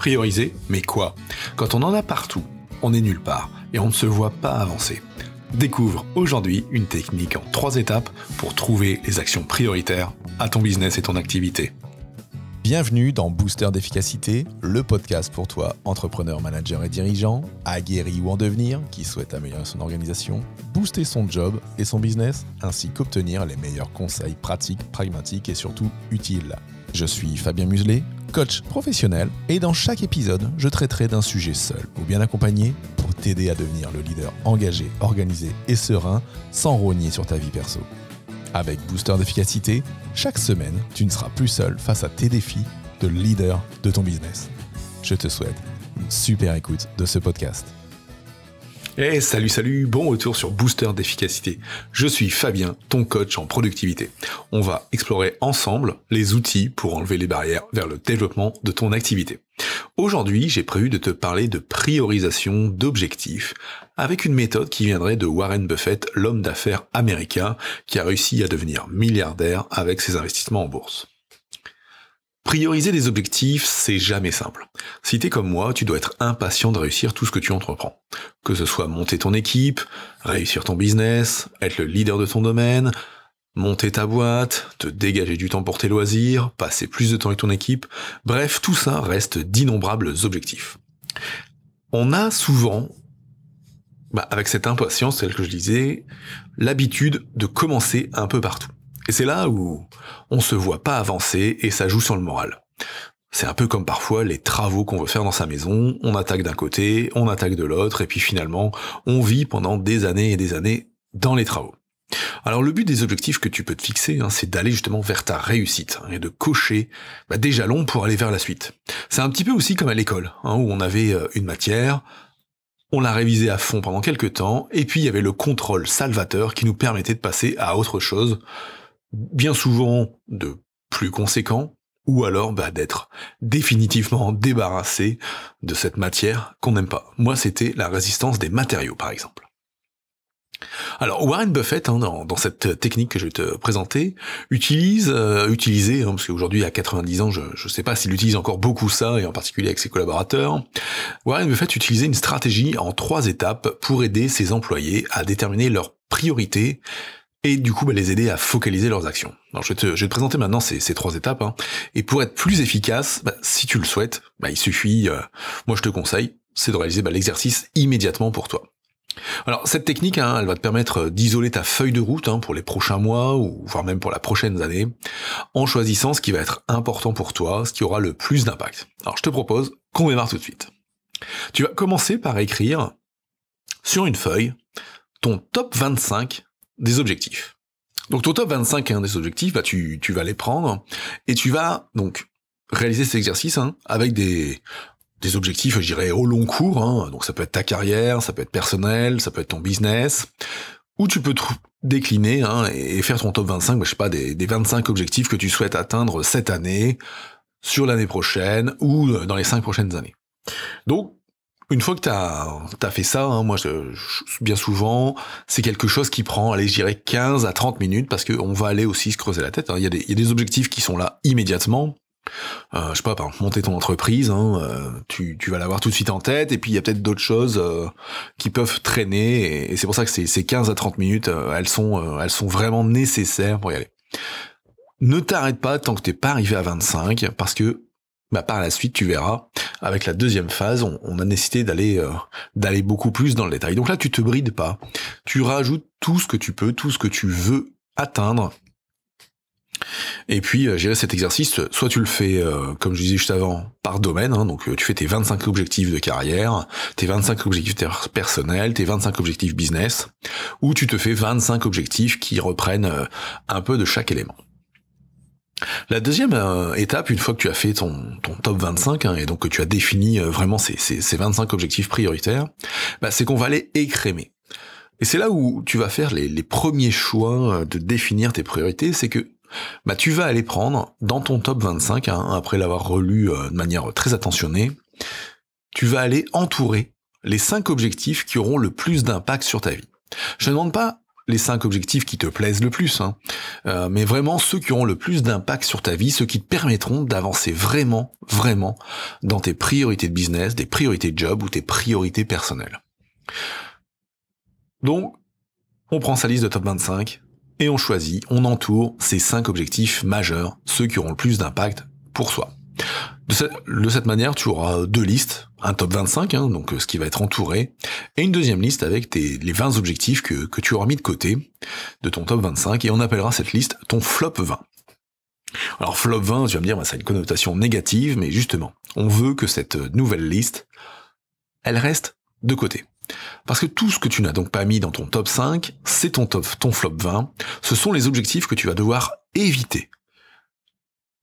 Prioriser, mais quoi? Quand on en a partout, on est nulle part et on ne se voit pas avancer. Découvre aujourd'hui une technique en trois étapes pour trouver les actions prioritaires à ton business et ton activité. Bienvenue dans Booster d'efficacité, le podcast pour toi, entrepreneur, manager et dirigeant, aguerri ou en devenir, qui souhaite améliorer son organisation, booster son job et son business, ainsi qu'obtenir les meilleurs conseils pratiques, pragmatiques et surtout utiles. Je suis Fabien Muselet, coach professionnel, et dans chaque épisode, je traiterai d'un sujet seul ou bien accompagné pour t'aider à devenir le leader engagé, organisé et serein sans rogner sur ta vie perso. Avec Booster d'efficacité, chaque semaine, tu ne seras plus seul face à tes défis de leader de ton business. Je te souhaite une super écoute de ce podcast. Hey, salut, salut, bon retour sur Booster d'efficacité. Je suis Fabien, ton coach en productivité. On va explorer ensemble les outils pour enlever les barrières vers le développement de ton activité. Aujourd'hui, j'ai prévu de te parler de priorisation d'objectifs avec une méthode qui viendrait de Warren Buffett, l'homme d'affaires américain qui a réussi à devenir milliardaire avec ses investissements en bourse. Prioriser des objectifs, c'est jamais simple. Si t'es comme moi, tu dois être impatient de réussir tout ce que tu entreprends. Que ce soit monter ton équipe, réussir ton business, être le leader de ton domaine, monter ta boîte, te dégager du temps pour tes loisirs, passer plus de temps avec ton équipe, bref, tout ça reste d'innombrables objectifs. On a souvent, bah, avec cette impatience, celle que je disais, l'habitude de commencer un peu partout. Et c'est là où on se voit pas avancer et ça joue sur le moral. C'est un peu comme parfois les travaux qu'on veut faire dans sa maison, on attaque d'un côté, on attaque de l'autre, et puis finalement, on vit pendant des années et des années dans les travaux. Alors le but des objectifs que tu peux te fixer, hein, c'est d'aller justement vers ta réussite hein, et de cocher bah, des jalons pour aller vers la suite. C'est un petit peu aussi comme à l'école, hein, où on avait euh, une matière, on l'a révisée à fond pendant quelques temps, et puis il y avait le contrôle salvateur qui nous permettait de passer à autre chose, bien souvent de plus conséquent, ou alors bah, d'être définitivement débarrassé de cette matière qu'on n'aime pas. Moi, c'était la résistance des matériaux, par exemple. Alors Warren Buffett, hein, dans, cette technique que je vais te présenter, utilise, euh, utilisé, hein, parce qu'aujourd'hui à 90 ans, je ne sais pas s'il utilise encore beaucoup ça, et en particulier avec ses collaborateurs, Warren Buffett utilisait une stratégie en trois étapes pour aider ses employés à déterminer leurs priorités et du coup bah, les aider à focaliser leurs actions. Alors je vais te, je vais te présenter maintenant ces, trois étapes, hein. et pour être plus efficace, bah, si tu le souhaites, bah, il suffit, euh, moi je te conseille, c'est de réaliser bah, l'exercice immédiatement pour toi. Alors cette technique, hein, elle va te permettre d'isoler ta feuille de route hein, pour les prochains mois ou voire même pour la prochaine année, en choisissant ce qui va être important pour toi, ce qui aura le plus d'impact. Alors je te propose qu'on démarre tout de suite. Tu vas commencer par écrire sur une feuille ton top 25 des objectifs. Donc ton top 25 hein, des objectifs, bah, tu, tu vas les prendre et tu vas donc réaliser cet exercice hein, avec des, des objectifs, je dirais, au long cours. Hein. Donc ça peut être ta carrière, ça peut être personnel, ça peut être ton business, ou tu peux décliner hein, et faire ton top 25, bah, je sais pas, des, des 25 objectifs que tu souhaites atteindre cette année, sur l'année prochaine ou euh, dans les 5 prochaines années. Donc une fois que tu as, fait ça, hein, moi, je, bien souvent, c'est quelque chose qui prend, allez, je dirais 15 à 30 minutes, parce qu'on va aller aussi se creuser la tête. Hein. Il, y a des, y, a des objectifs qui sont là immédiatement. Euh, je sais pas, par monter ton entreprise, hein, euh, tu, tu vas l'avoir tout de suite en tête, et puis il y a peut-être d'autres choses euh, qui peuvent traîner, et, c'est pour ça que ces, ces 15 à 30 minutes, euh, elles, sont, elles sont vraiment nécessaires pour y aller. Ne t'arrête pas tant que t'es pas arrivé à 25, parce que bah, par la suite, tu verras, avec la deuxième phase, on, a nécessité d'aller euh, d'aller beaucoup plus dans le détail. Donc là, tu te brides pas. Tu rajoutes tout ce que tu peux, tout ce que tu veux atteindre. Et puis, euh, gérer cet exercice, soit tu le fais, euh, comme je disais juste avant, par domaine, hein, donc tu fais tes 25 objectifs de carrière, tes 25 objectifs personnels, tes 25 objectifs business, ou tu te fais 25 objectifs qui reprennent un peu de chaque élément. La deuxième euh, étape, une fois que tu as fait ton, ton top 25, hein, et donc que tu as défini euh, vraiment ces, ces, ces, 25 objectifs prioritaires, bah, c'est qu'on va les écrémer. Et c'est là où tu vas faire les, les, premiers choix de définir tes priorités, c'est que bah, tu vas aller prendre dans ton top 25, hein, après l'avoir relu de manière très attentionnée, tu vas aller entourer les 5 objectifs qui auront le plus d'impact sur ta vie. Je ne demande pas les cinq objectifs qui te plaisent le plus, hein. euh, mais vraiment ceux qui auront le plus d'impact sur ta vie, ceux qui te permettront d'avancer vraiment, vraiment dans tes priorités de business, des priorités de job ou tes priorités personnelles. Donc, on prend sa liste de top 25 et on choisit, on entoure ces cinq objectifs majeurs, ceux qui auront le plus d'impact pour soi. De cette, manière, tu auras deux listes, un top 25, hein, donc euh, ce qui va être entouré, et une deuxième liste avec les 20 objectifs que, tu auras mis de côté de ton top 25, et on appellera cette liste ton flop 20. Alors flop 20, tu vas me dire, bah, ça a une connotation négative, mais justement, on veut que cette nouvelle liste, elle reste de côté. Parce que tout ce que tu n'as donc pas mis dans ton top 5, c'est ton top, ton flop 20, ce sont les objectifs que tu vas devoir éviter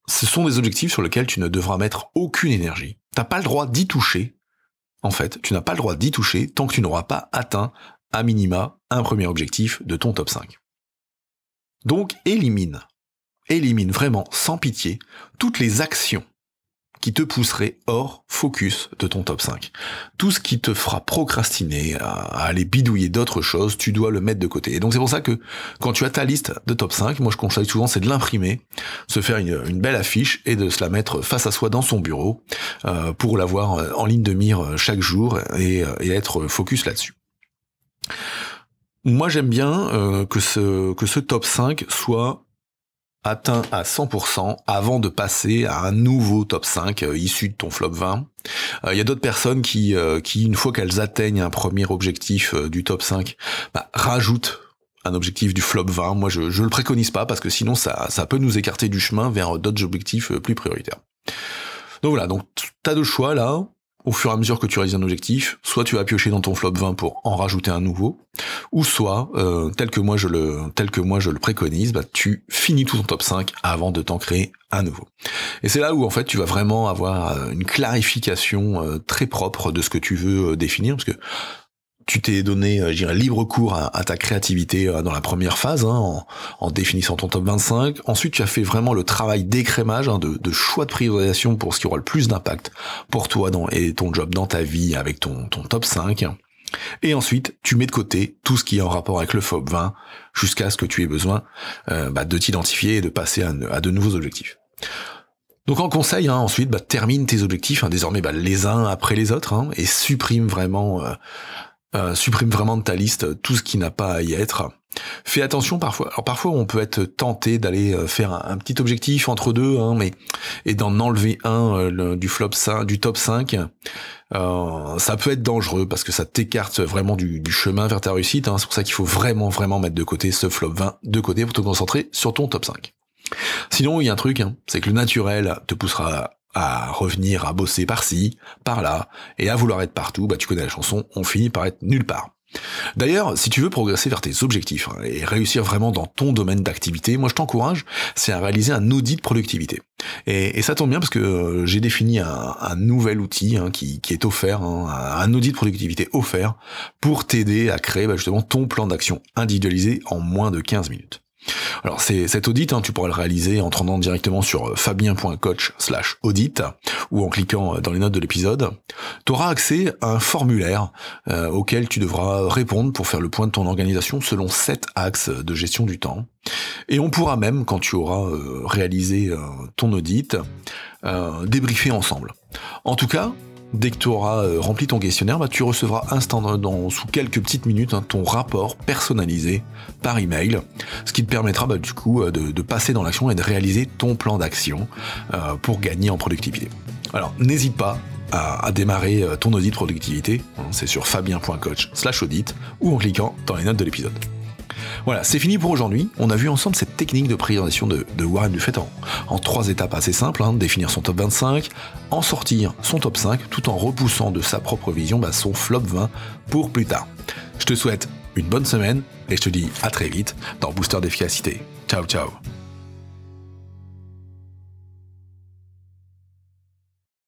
ce sont des objectifs sur lesquels tu ne devras mettre aucune énergie. T'as pas le droit d'y toucher. En fait, tu n'as pas le droit d'y toucher tant que tu n'auras pas atteint à minima un premier objectif de ton top 5. Donc élimine, élimine vraiment sans pitié toutes les actions qui te pousserait hors focus de ton top 5. Tout ce qui te fera procrastiner, à, aller bidouiller d'autres choses, tu dois le mettre de côté. Et donc c'est pour ça que quand tu as ta liste de top 5, moi je conseille souvent c'est de l'imprimer, se faire une, belle affiche et de se la mettre face à soi dans son bureau euh, pour l'avoir euh, en ligne de mire euh, chaque jour et, et être focus là-dessus. Moi j'aime bien que, ce, que ce top 5 soit atteint à 100% avant de passer à un nouveau top 5 euh, issu de ton flop 20. Il euh, y a d'autres personnes qui, euh, qui, une fois qu'elles atteignent un premier objectif du top 5, bah, rajoutent un objectif du flop 20. Moi, je, je le préconise pas parce que sinon, ça, ça peut nous écarter du chemin vers d'autres objectifs plus prioritaires. Donc voilà, donc t'as deux choix là au fur et à mesure que tu réalises un objectif, soit tu vas piocher dans ton flop 20 pour en rajouter un nouveau, ou soit, euh, tel que moi je le, tel que moi je le préconise, bah, tu finis tout ton top 5 avant de t'en créer un nouveau. Et c'est là où en fait tu vas vraiment avoir euh, une clarification euh, très propre de ce que tu veux définir, parce que tu t'es donné, euh, je dirais, libre cours à, ta créativité euh, dans la première phase, hein, en, définissant ton top 25. Ensuite, tu as fait vraiment le travail d'écrémage, hein, de, choix de priorisation pour ce qui aura le plus d'impact pour toi et ton job dans ta vie avec ton, top 5. Et ensuite, tu mets de côté tout ce qui est en rapport avec le FOB 20 jusqu'à ce que tu aies besoin euh, bah, de t'identifier et de passer à, de nouveaux objectifs. Donc en conseil, hein, ensuite, bah, termine tes objectifs, désormais bah, les uns après les autres, et supprime vraiment supprime vraiment de ta liste tout ce qui n'a pas à y être. Fais attention parfois. Alors parfois on peut être tenté d'aller euh, faire un, petit objectif entre deux, hein, mais et d'en enlever un euh, du flop 5, du top 5. ça peut être dangereux parce que ça t'écarte vraiment du, chemin vers ta réussite. Hein. C'est pour ça qu'il faut vraiment vraiment mettre de côté ce flop 20 de côté pour te concentrer sur ton top 5. Sinon, il y a un truc, hein, c'est que le naturel te poussera à revenir à bosser par-ci, par-là, et à vouloir être partout, bah tu connais la chanson, on finit par être nulle part. D'ailleurs, si tu veux progresser vers tes objectifs hein, et réussir vraiment dans ton domaine d'activité, moi je t'encourage, c'est à réaliser un audit de productivité. Et, ça tombe bien parce que euh, j'ai défini un, nouvel outil hein, qui, est offert, hein, un audit de productivité offert pour t'aider à créer bah, justement ton plan d'action individualisé en moins de 15 minutes. Alors c'est cet audit, hein, tu pourras le réaliser en te rendant directement sur euh, fabien.coach slash audit ou en cliquant euh, dans les notes de l'épisode. Tu auras accès à un formulaire euh, auquel tu devras répondre pour faire le point de ton organisation selon sept axes de gestion du temps. Et on pourra même, quand tu auras réalisé ton audit, débriefer ensemble. En tout cas, Dès que tu auras rempli ton questionnaire, bah, tu recevras instantanément, sous quelques petites minutes, hein, ton rapport personnalisé par email, ce qui te permettra bah, du coup euh, de, passer dans l'action et de réaliser ton plan d'action euh, pour gagner en productivité. Alors n'hésite pas à, démarrer ton audit productivité, hein, c'est sur fabien.coach slash audit ou en cliquant dans les notes de l'épisode. Voilà, c'est fini pour aujourd'hui. On a vu ensemble cette technique de priorisation de, Warren Buffett en, trois étapes assez simples. Hein. définir son top 25, en sortir son top 5, tout en repoussant de sa propre vision bah, son flop 20 pour plus tard. Je te souhaite une bonne semaine et je te dis à très vite dans Booster d'efficacité. Ciao ciao